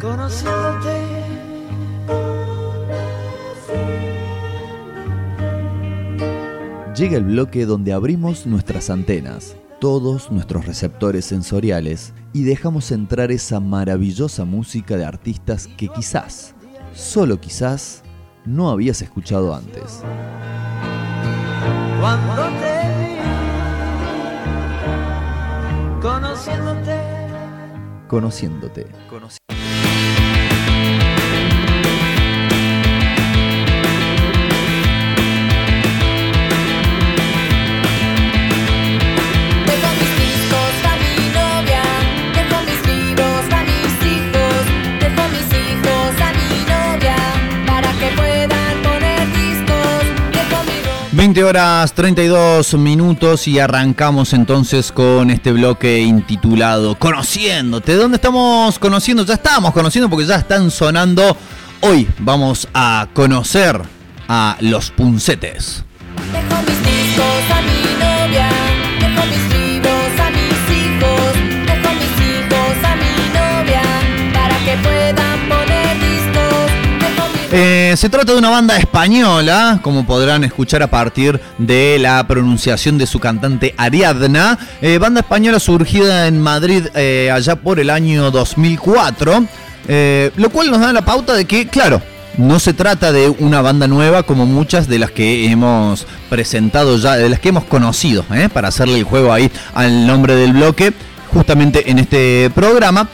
conociéndote. Llega el bloque donde abrimos nuestras antenas, todos nuestros receptores sensoriales y dejamos entrar esa maravillosa música de artistas que quizás, solo quizás, no habías escuchado antes. Cuando te vi, conociéndote. Conociéndote. 20 horas 32 minutos y arrancamos entonces con este bloque intitulado Conociéndote. ¿Dónde estamos conociendo? Ya estamos conociendo porque ya están sonando. Hoy vamos a conocer a los puncetes. Eh, se trata de una banda española, como podrán escuchar a partir de la pronunciación de su cantante Ariadna. Eh, banda española surgida en Madrid eh, allá por el año 2004, lo cual nos da la pauta de que, claro, no se trata de una banda nueva como muchas de las que hemos presentado ya, de las que hemos conocido, para hacerle el juego ahí al nombre del bloque, justamente en este programa.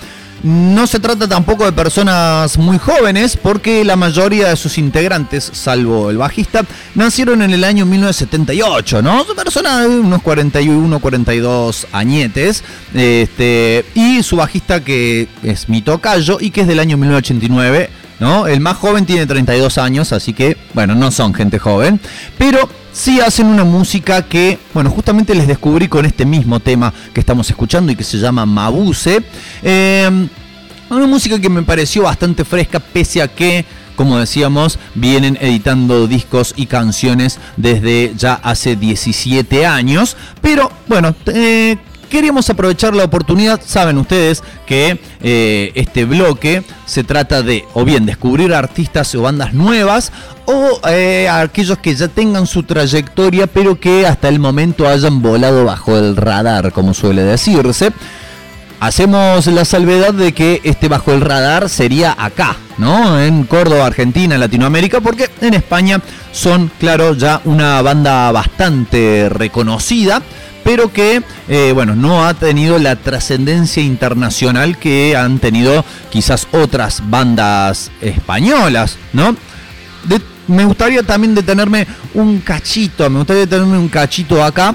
No se trata tampoco de personas muy jóvenes, porque la mayoría de sus integrantes, salvo el bajista, nacieron en el año 1978, ¿no? Son personas de unos 41, 42 añetes. Este, y su bajista, que es mi tocayo y que es del año 1989. ¿No? El más joven tiene 32 años, así que, bueno, no son gente joven. Pero sí hacen una música que, bueno, justamente les descubrí con este mismo tema que estamos escuchando y que se llama Mabuse. Eh, una música que me pareció bastante fresca, pese a que, como decíamos, vienen editando discos y canciones desde ya hace 17 años. Pero bueno, eh, queríamos aprovechar la oportunidad. Saben ustedes que eh, este bloque se trata de o bien descubrir artistas o bandas nuevas o eh, aquellos que ya tengan su trayectoria pero que hasta el momento hayan volado bajo el radar, como suele decirse. Hacemos la salvedad de que este bajo el radar sería acá, ¿no? En Córdoba, Argentina, en Latinoamérica, porque en España son, claro, ya una banda bastante reconocida pero que eh, bueno, no ha tenido la trascendencia internacional que han tenido quizás otras bandas españolas, ¿no? me gustaría también detenerme un cachito, me gustaría detenerme un cachito acá,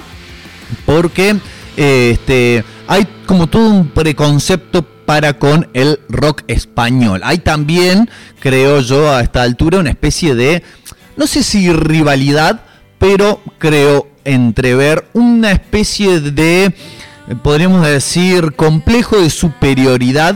porque este, hay como todo un preconcepto para con el rock español. Hay también, creo yo, a esta altura una especie de, no sé si rivalidad, pero creo entrever una especie de, podríamos decir, complejo de superioridad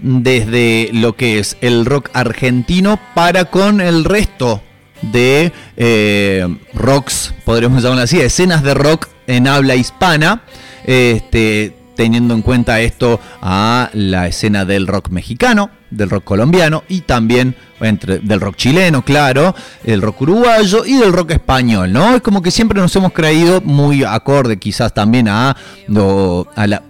desde lo que es el rock argentino para con el resto de eh, rocks, podríamos llamarlo así, escenas de rock en habla hispana, este, teniendo en cuenta esto a la escena del rock mexicano, del rock colombiano y también entre, del rock chileno, claro, el rock uruguayo y del rock español, ¿no? Es como que siempre nos hemos creído muy acorde quizás también a, la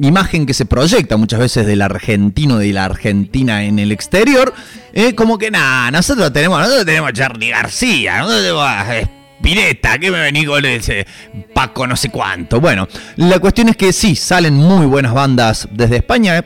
imagen que se proyecta muchas veces del argentino, de la Argentina en el exterior, eh, como que nada, nosotros tenemos, nosotros tenemos a Charlie García, nosotros tenemos Pireta, que me vení con ese Paco no sé cuánto. Bueno, la cuestión es que sí, salen muy buenas bandas desde España. ¿eh?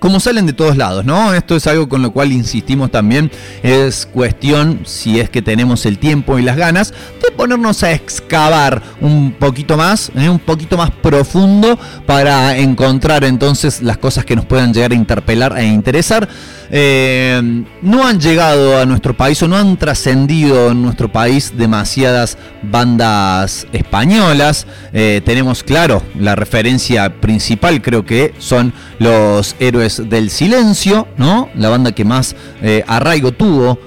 como salen de todos lados, ¿no? Esto es algo con lo cual insistimos también, es cuestión, si es que tenemos el tiempo y las ganas, ponernos a excavar un poquito más, ¿eh? un poquito más profundo para encontrar entonces las cosas que nos puedan llegar a interpelar e interesar. Eh, no han llegado a nuestro país o no han trascendido en nuestro país demasiadas bandas españolas. Eh, tenemos claro la referencia principal, creo que son los héroes del silencio, ¿no? La banda que más arraigo tuvo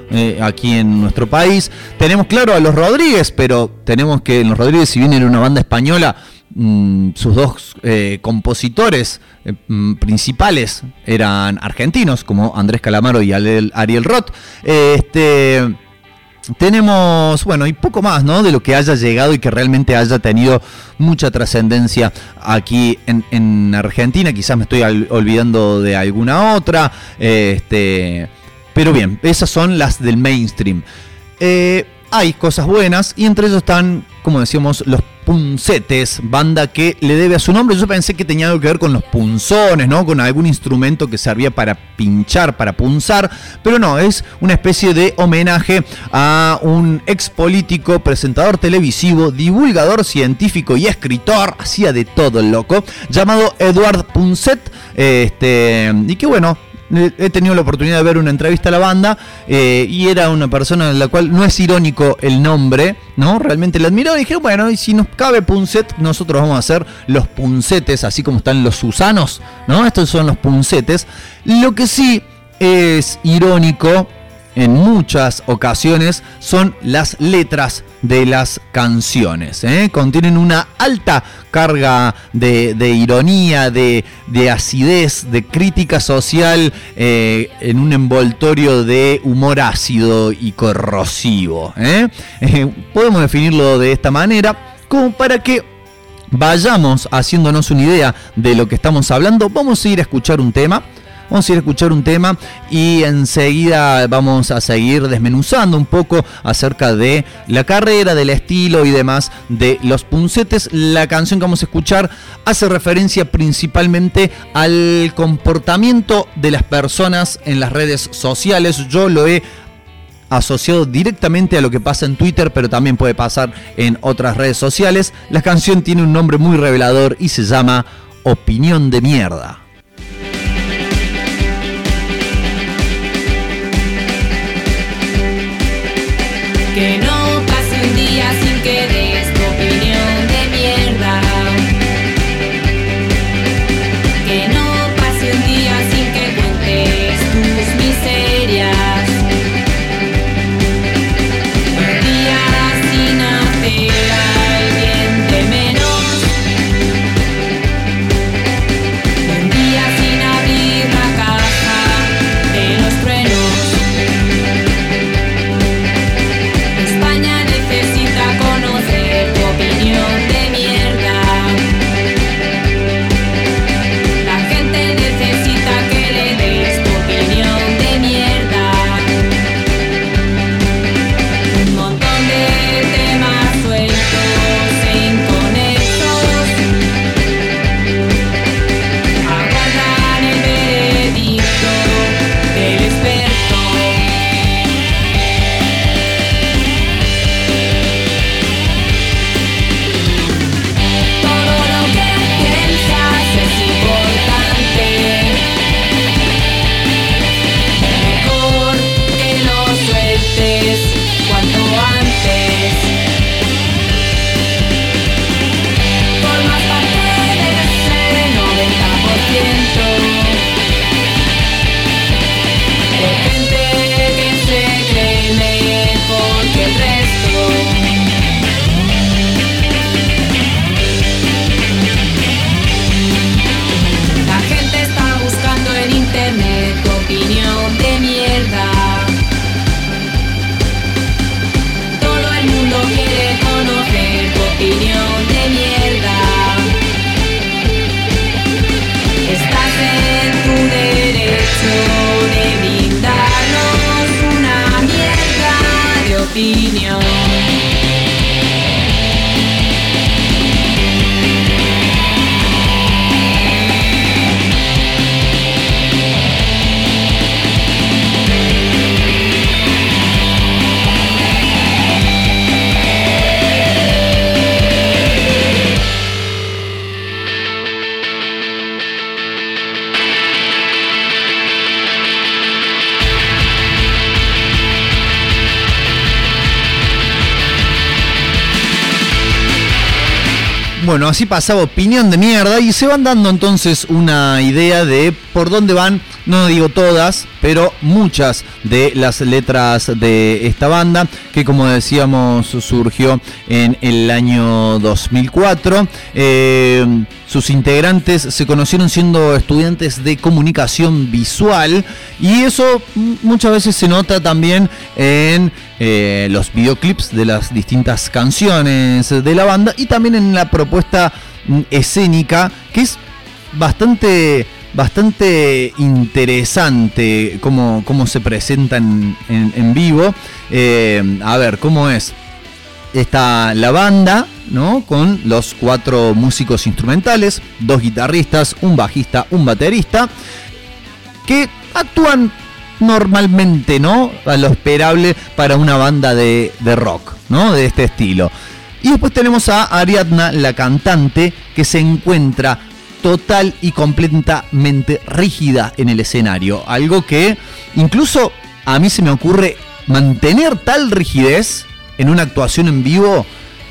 aquí en nuestro país. Tenemos claro a los Rodríguez, pero tenemos que los Rodríguez, si bien era una banda española, mm, sus dos eh, compositores eh, mm, principales eran argentinos, como Andrés Calamaro y Ariel, Roth. este tenemos, bueno, y poco más, ¿no? De lo que haya llegado y que realmente haya tenido mucha trascendencia aquí en, Argentina. Quizás me estoy olvidando de alguna otra. Este, pero bien, esas son las del mainstream. Eh, hay cosas buenas y entre ellos están, como decíamos, los puncetes, banda que le debe a su nombre. Yo pensé que tenía algo que ver con los punzones, ¿no? Con algún instrumento que servía para pinchar, para punzar, pero no, es una especie de homenaje a un ex político, presentador televisivo, divulgador científico y escritor, hacía de todo el loco, llamado Eduard Punset, este, y que bueno, he tenido la oportunidad de ver una entrevista a la banda eh, y era una persona en la cual no es irónico el nombre, ¿no? Realmente le admiró y dije, bueno, y si nos cabe Punset, nosotros vamos a hacer los puncetes, así como están los Susanos, ¿no? Estos son los puncetes. Lo que sí es irónico en muchas ocasiones son las letras de las canciones. ¿eh? Contienen una alta carga de, ironía, de, acidez, de crítica social eh, en un envoltorio de humor ácido y corrosivo. ¿eh? podemos definirlo de esta manera como para que vayamos haciéndonos una idea de lo que estamos hablando. Vamos a ir a escuchar un tema. Vamos a ir a escuchar un tema y enseguida vamos a seguir desmenuzando un poco acerca de la carrera, del estilo y demás de los puncetes. La canción que vamos a escuchar hace referencia principalmente al comportamiento de las personas en las redes sociales. Yo lo he asociado directamente a lo que pasa en Twitter, pero también puede pasar en otras redes sociales. La canción tiene un nombre muy revelador y se llama Opinión de mierda. Opinión. Así pasaba opinión de mierda y se van dando entonces una idea de por dónde van no digo todas, pero muchas de las letras de esta banda, que como decíamos surgió en el año 2004. Eh, sus integrantes se conocieron siendo estudiantes de comunicación visual y eso muchas veces se nota también en eh, los videoclips de las distintas canciones de la banda y también en la propuesta mm, escénica que es bastante bastante interesante cómo, cómo se presentan en, vivo. Eh, a ver, ¿cómo es? Está la banda, ¿no? Con los cuatro músicos instrumentales, dos guitarristas, un bajista, un baterista, que actúan normalmente, ¿no? A lo esperable para una banda de, de rock, ¿no? De este estilo. Y después tenemos a Ariadna, la cantante, que se encuentra total y completamente rígida en el escenario. Algo que incluso a mí se me ocurre mantener tal rigidez en una actuación en vivo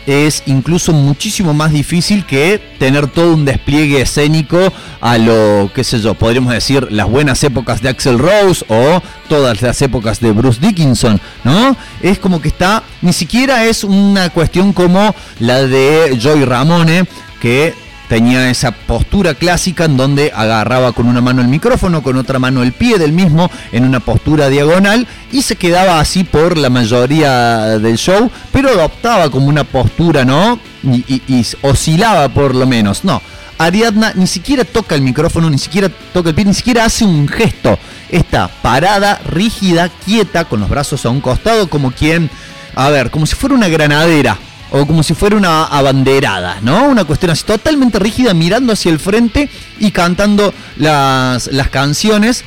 es incluso muchísimo más difícil que tener todo un despliegue escénico a lo, qué sé yo, podríamos decir las buenas épocas de Axel Rose o todas las épocas de Bruce Dickinson, ¿no? Es como que está, ni siquiera es una cuestión como la de Joy Ramone, que tenía esa postura clásica en donde agarraba con una mano el micrófono, con otra mano el pie del mismo en una postura diagonal y se quedaba así por la mayoría del show, pero adoptaba como una postura, ¿no? Y, oscilaba por lo menos, no. Ariadna ni siquiera toca el micrófono, ni siquiera toca el pie, ni siquiera hace un gesto. Está parada, rígida, quieta, con los brazos a un costado, como quien, a ver, como si fuera una granadera, o como si fuera una abanderada, ¿no? Una cuestión así totalmente rígida, mirando hacia el frente y cantando las, las canciones.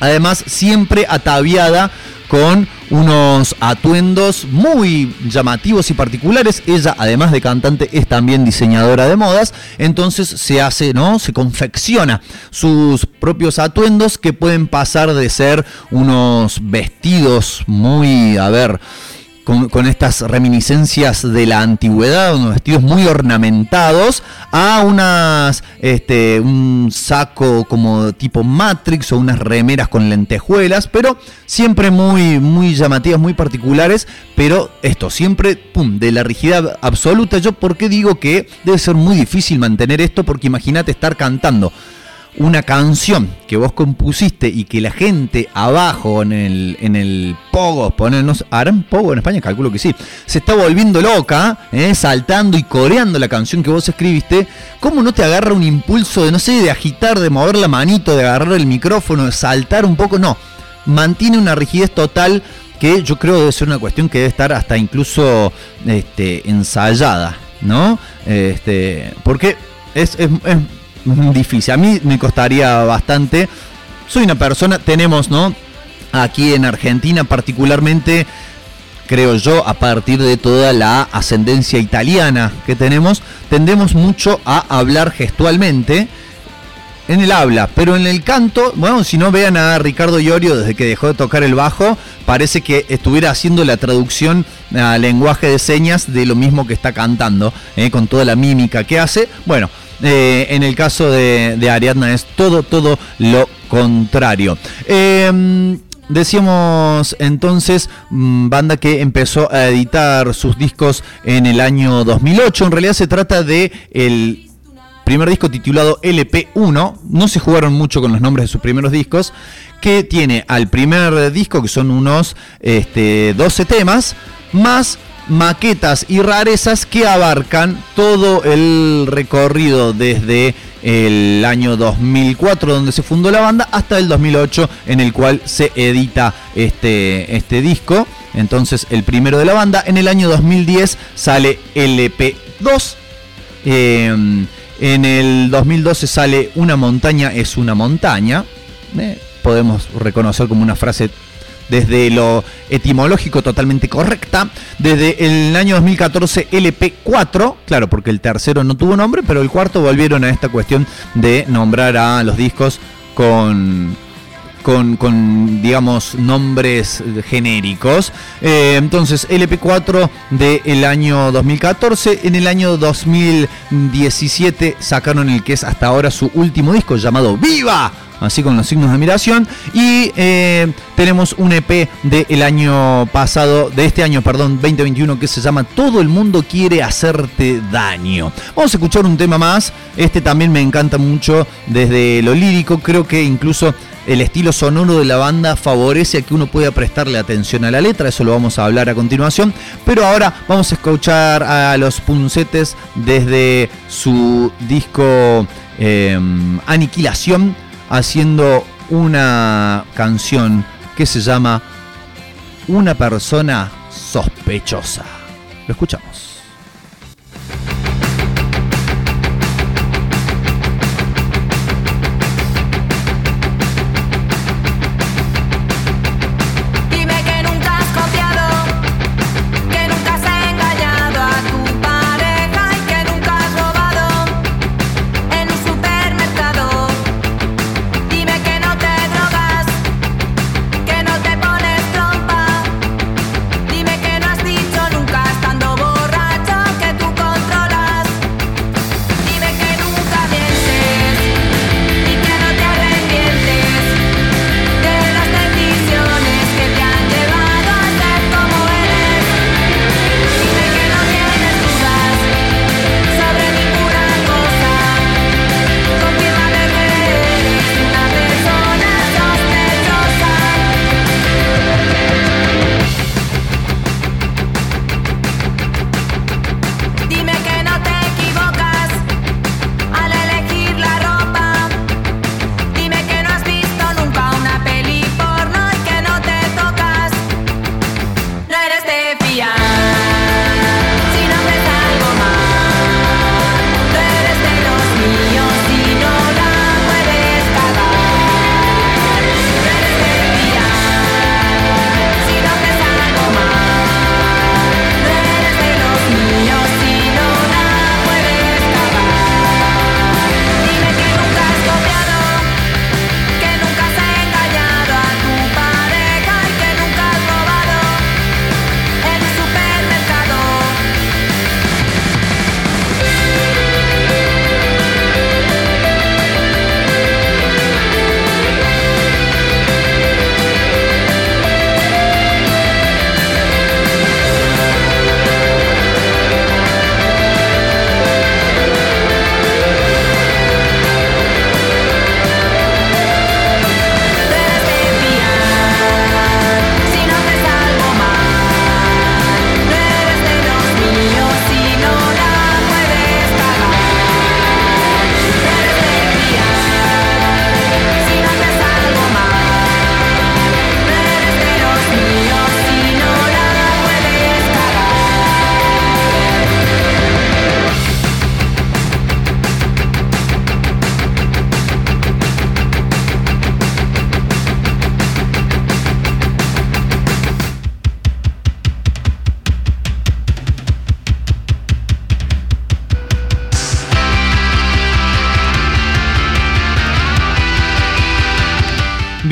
Además, siempre ataviada con unos atuendos muy llamativos y particulares. Ella, además de cantante, es también diseñadora de modas. Entonces se hace, ¿no? Se confecciona sus propios atuendos que pueden pasar de ser unos vestidos muy, a ver, con, estas reminiscencias de la antigüedad, unos vestidos muy ornamentados, a unas, este, un saco como tipo Matrix o unas remeras con lentejuelas, pero siempre muy, muy llamativas, muy particulares, pero esto, siempre, de la rigidez absoluta. Yo, ¿por qué digo que debe ser muy difícil mantener esto? Porque imagínate estar cantando una canción que vos compusiste y que la gente abajo en el, en el pogo, ponernos, ¿harán pogo en España? Calculo que sí, se está volviendo loca, ¿eh? saltando y coreando la canción que vos escribiste, ¿cómo no te agarra un impulso de, no sé, de agitar, de mover la manito, de agarrar el micrófono, de saltar un poco? No, mantiene una rigidez total que yo creo debe ser una cuestión que debe estar hasta incluso este, ensayada, ¿no? Este, porque es, es difícil. A mí me costaría bastante. Soy una persona, tenemos, ¿no? Aquí en Argentina particularmente, creo yo, a partir de toda la ascendencia italiana que tenemos, tendemos mucho a hablar gestualmente en el habla, pero en el canto, bueno, si no vean a Ricardo Iorio desde que dejó de tocar el bajo, parece que estuviera haciendo la traducción a lenguaje de señas de lo mismo que está cantando, ¿eh? con toda la mímica que hace. Bueno, eh, en el caso de, Ariadna es todo, todo lo contrario. Em, decíamos entonces, mm, banda que empezó a editar sus discos en el año 2008. En realidad se trata de el primer disco titulado LP1. No se jugaron mucho con los nombres de sus primeros discos. Que tiene al primer disco, que son unos este, 12 temas, más maquetas y rarezas que abarcan todo el recorrido desde el año 2004 donde se fundó la banda hasta el 2008 en el cual se edita este, este disco. Entonces el primero de la banda. En el año 2010 sale LP2. Em, en el 2012 sale Una montaña es una montaña. Eh, podemos reconocer como una frase desde lo etimológico totalmente correcta. Desde el año 2014 LP4, claro, porque el tercero no tuvo nombre, pero el cuarto volvieron a esta cuestión de nombrar a los discos con, con, digamos, nombres genéricos. Eh, entonces, LP4 del año 2014. En el año 2017 sacaron el que es hasta ahora su último disco llamado Viva así con los signos de admiración. Y eh, tenemos un EP del año pasado, de este año, perdón, 2021, que se llama Todo el mundo quiere hacerte daño. Vamos a escuchar un tema más. Este también me encanta mucho desde lo lírico. Creo que incluso el estilo sonoro de la banda favorece a que uno pueda prestarle atención a la letra, eso lo vamos a hablar a continuación, pero ahora vamos a escuchar a los puncetes desde su disco eh, Aniquilación haciendo una canción que se llama Una persona sospechosa. Lo escuchamos.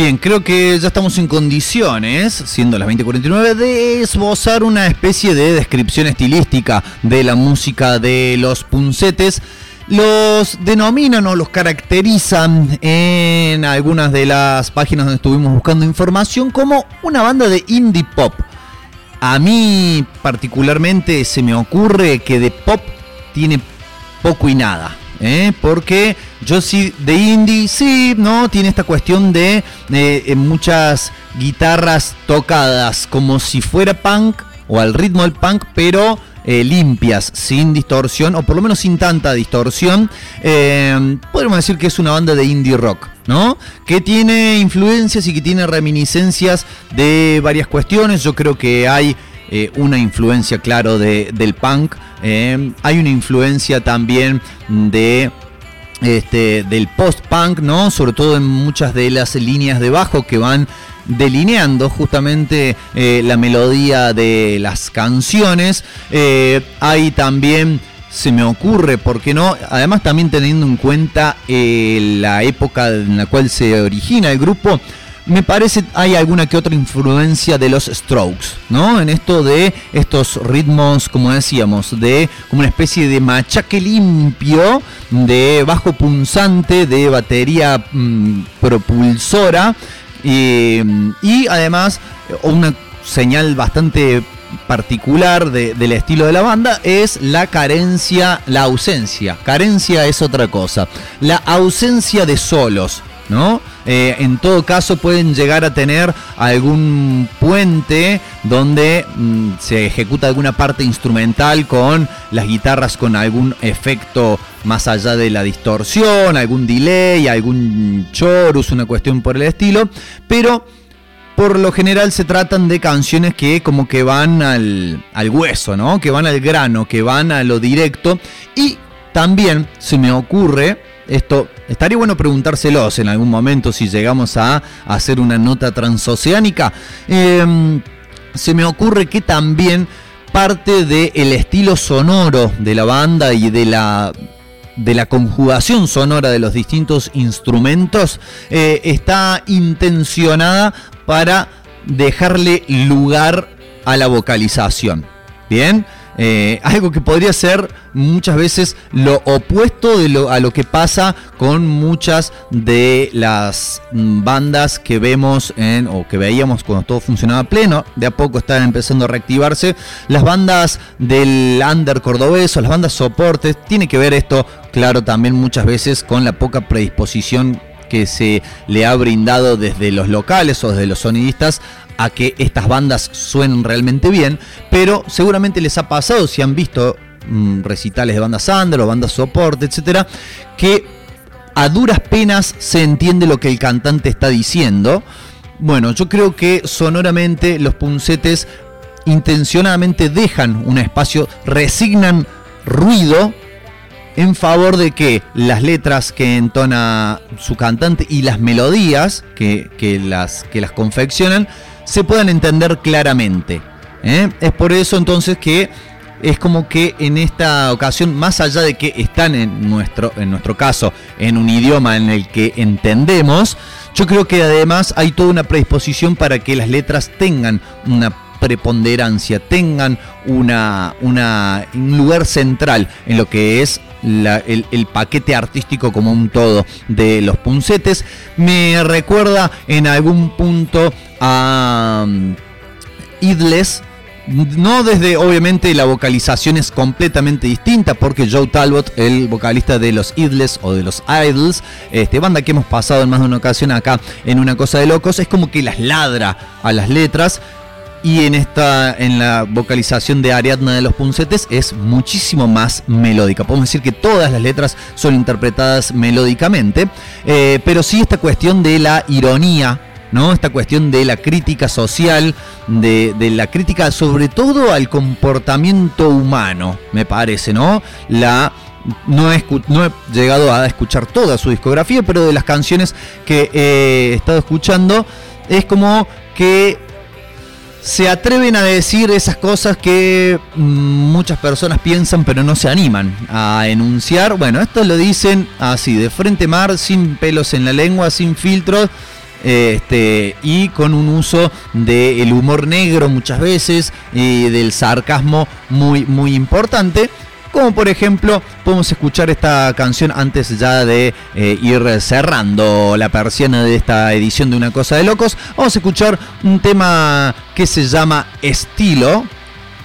Bien, creo que ya estamos en condiciones, siendo las 20.49, de esbozar una especie de descripción estilística de la música de los puncetes. Los denominan o los caracterizan en algunas de las páginas donde estuvimos buscando información como una banda de indie pop. A mí particularmente se me ocurre que de pop tiene poco y nada. ¿Eh? Porque yo sí, de indie, sí, ¿no? Tiene esta cuestión de eh, muchas guitarras tocadas como si fuera punk o al ritmo del punk, pero eh, limpias, sin distorsión, o por lo menos sin tanta distorsión. Eh, podríamos decir que es una banda de indie rock, ¿no? Que tiene influencias y que tiene reminiscencias de varias cuestiones. Yo creo que hay eh, una influencia, claro, de, del punk. eh, hay una influencia también de este, del post-punk, ¿no? Sobre todo en muchas de las líneas de bajo que van delineando justamente eh, la melodía de las canciones. Eh, hay también, se me ocurre, ¿por qué no? Además también teniendo en cuenta la época en la cual se origina el grupo, me parece hay alguna que otra influencia de los Strokes, ¿no? En esto de estos ritmos, como decíamos, de como una especie de machaque limpio, de bajo punzante, de batería mm, propulsora y, además una señal bastante particular de- del estilo de la banda es la carencia, la ausencia. Carencia es otra cosa. La ausencia de solos, ¿no? Eh, en todo caso pueden llegar a tener algún puente donde mm, se ejecuta alguna parte instrumental con las guitarras con algún efecto más allá de la distorsión, algún delay, algún chorus, una cuestión por el estilo, pero por lo general se tratan de canciones que como que van al, al hueso, ¿no? Que van al grano, que van a lo directo. Y también se me ocurre, esto estaría bueno preguntárselos en algún momento si llegamos a hacer una nota transoceánica. Em, se me ocurre que también parte del estilo sonoro de la banda y de la de la conjugación sonora de los distintos instrumentos eh, está intencionada para dejarle lugar a la vocalización. Bien, Eh, algo que podría ser muchas veces lo opuesto de lo, a lo que pasa con muchas de las bandas que vemos en, o que veíamos cuando todo funcionaba pleno. De a poco están empezando a reactivarse. Las bandas del under cordobés o las bandas soportes. Tiene que ver esto, claro, también muchas veces con la poca predisposición que se le ha brindado desde los locales o desde los sonidistas a que estas bandas suenen realmente bien, pero seguramente les ha pasado si han visto mm, recitales de bandas under o bandas soporte, etcétera, que a duras penas se entiende lo que el cantante está diciendo. Bueno, yo creo que sonoramente los puncetes intencionadamente dejan un espacio, resignan ruido en favor de que las letras que entona su cantante y las melodías que, que las, que las confeccionan se puedan entender claramente. ¿eh? Es por eso entonces que es como que en esta ocasión, más allá de que están en nuestro, en nuestro caso en un idioma en el que entendemos, yo creo que además hay toda una predisposición para que las letras tengan una preponderancia, tengan una, una, un lugar central en lo que es la- el, paquete artístico como un todo de los puncetes. Me recuerda en algún punto a um, Idles. No desde, obviamente, la vocalización es completamente distinta, porque Joe Talbot, el vocalista de los Idles o de los Idols, este, banda que hemos pasado en más de una ocasión acá en Una Cosa de Locos, es como que las ladra a las letras. Y en esta, en la vocalización de Ariadna de los Puncetes es muchísimo más melódica. Podemos decir que todas las letras son interpretadas melódicamente, eh, pero sí esta cuestión de la ironía, ¿no? Esta cuestión de la crítica social, de, de la crítica sobre todo al comportamiento humano, me parece, ¿no? La no he, escu- no he llegado a escuchar toda su discografía, pero de las canciones que he estado escuchando, es como que se atreven a decir esas cosas que mm, muchas personas piensan pero no se animan a enunciar. Bueno, esto lo dicen así, de frente mar, sin pelos en la lengua, sin filtros. Este, y con un uso del humor negro muchas veces y del sarcasmo muy muy importante como por ejemplo podemos escuchar esta canción antes ya de eh, ir cerrando la persiana de esta edición de Una Cosa de Locos. Vamos a escuchar un tema que se llama Estilo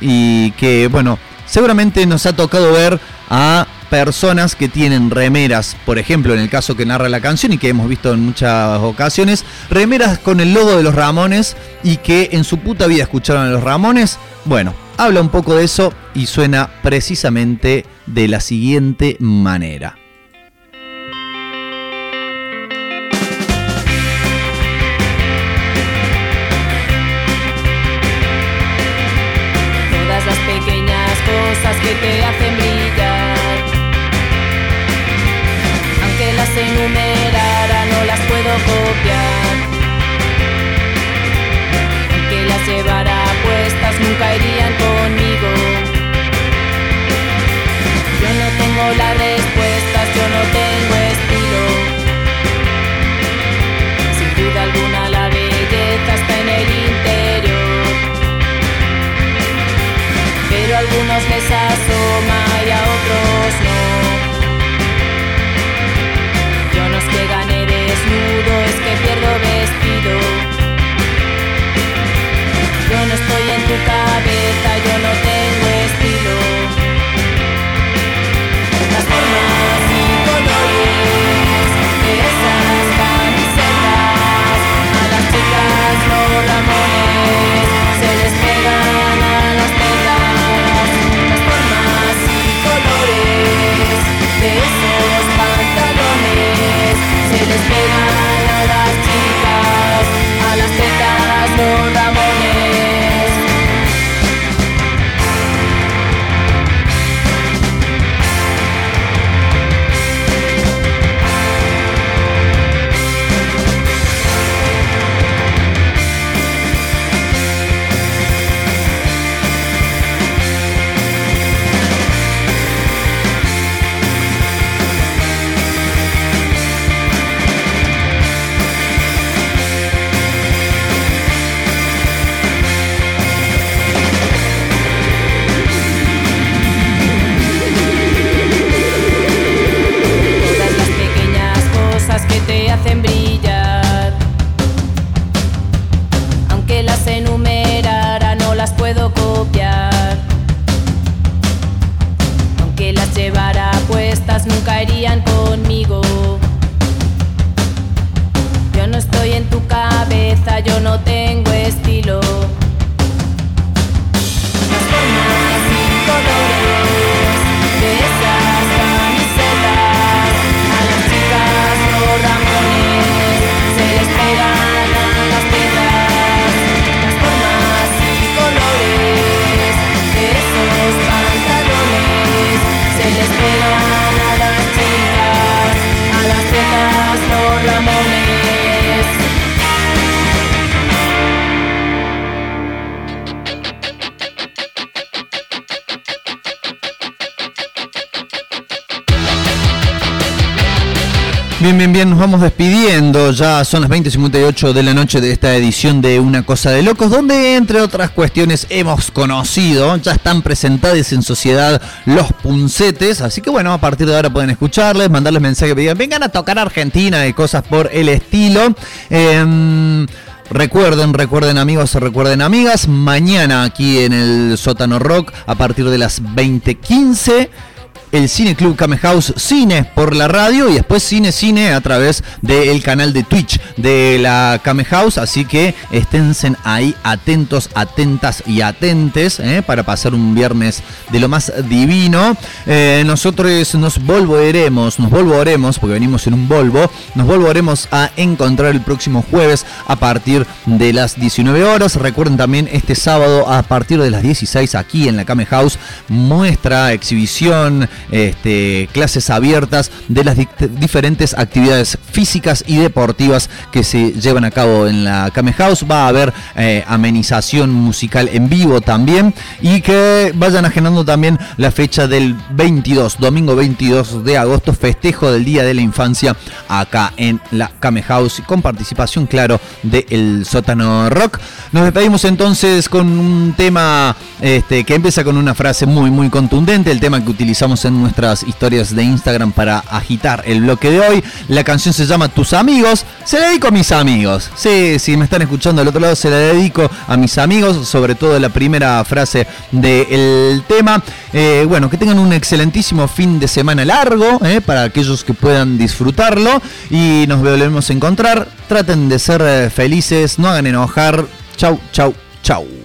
y que bueno, seguramente nos ha tocado ver a personas que tienen remeras, por ejemplo, en el caso que narra la canción y que hemos visto en muchas ocasiones, remeras con el logo de los Ramones y que en su puta vida escucharon a los Ramones. Bueno, habla un poco de eso y suena precisamente de la siguiente manera. nunca irían conmigo. Yo no tengo las respuestas, yo no tengo estilo. Sin duda alguna la belleza está en el interior. Pero algunos les asoma y a otros Ya son las 20.58 de la noche de esta edición de Una Cosa de Locos, donde entre otras cuestiones hemos conocido, ya están presentadas en sociedad los puncetes. Así que bueno, a partir de ahora pueden escucharles, mandarles mensajes digan, vengan a tocar Argentina y cosas por el estilo. Em, Recuerden, recuerden amigos, recuerden amigas, mañana aquí en el Sótano Rock a partir de las 20.15 el Cine Club Came House Cine por la radio y después Cine Cine a través del canal de Twitch de la Came House. Así que esténse ahí atentos, atentas y atentes ¿eh? para pasar un viernes de lo más divino. Eh, nosotros nos volveremos, nos volveremos, porque venimos en un Volvo, nos volveremos a encontrar el próximo jueves a partir de las 19 horas. Recuerden también este sábado a partir de las 16 aquí en la Came House, muestra, exhibición, este, clases abiertas de las di- diferentes actividades físicas y deportivas que se llevan a cabo en la Came House. Va a haber eh, amenización musical en vivo también y que vayan agendando también la fecha del 22, domingo 22 de agosto, festejo del Día de la Infancia acá en la Came House con participación, claro, de El Sótano Rock. Nos despedimos entonces con un tema este, que empieza con una frase muy, muy contundente, el tema que utilizamos en nuestras historias de Instagram para agitar el bloque de hoy. La canción se llama Tus amigos, se la dedico a mis amigos. Sí, si me están escuchando del otro lado, se la dedico a mis amigos, sobre todo la primera frase del tema. Eh, bueno, que tengan un excelentísimo fin de semana largo, eh, para aquellos que puedan disfrutarlo. Y nos volvemos a encontrar. Traten de ser eh, felices, no hagan enojar. Chau, chau, chau.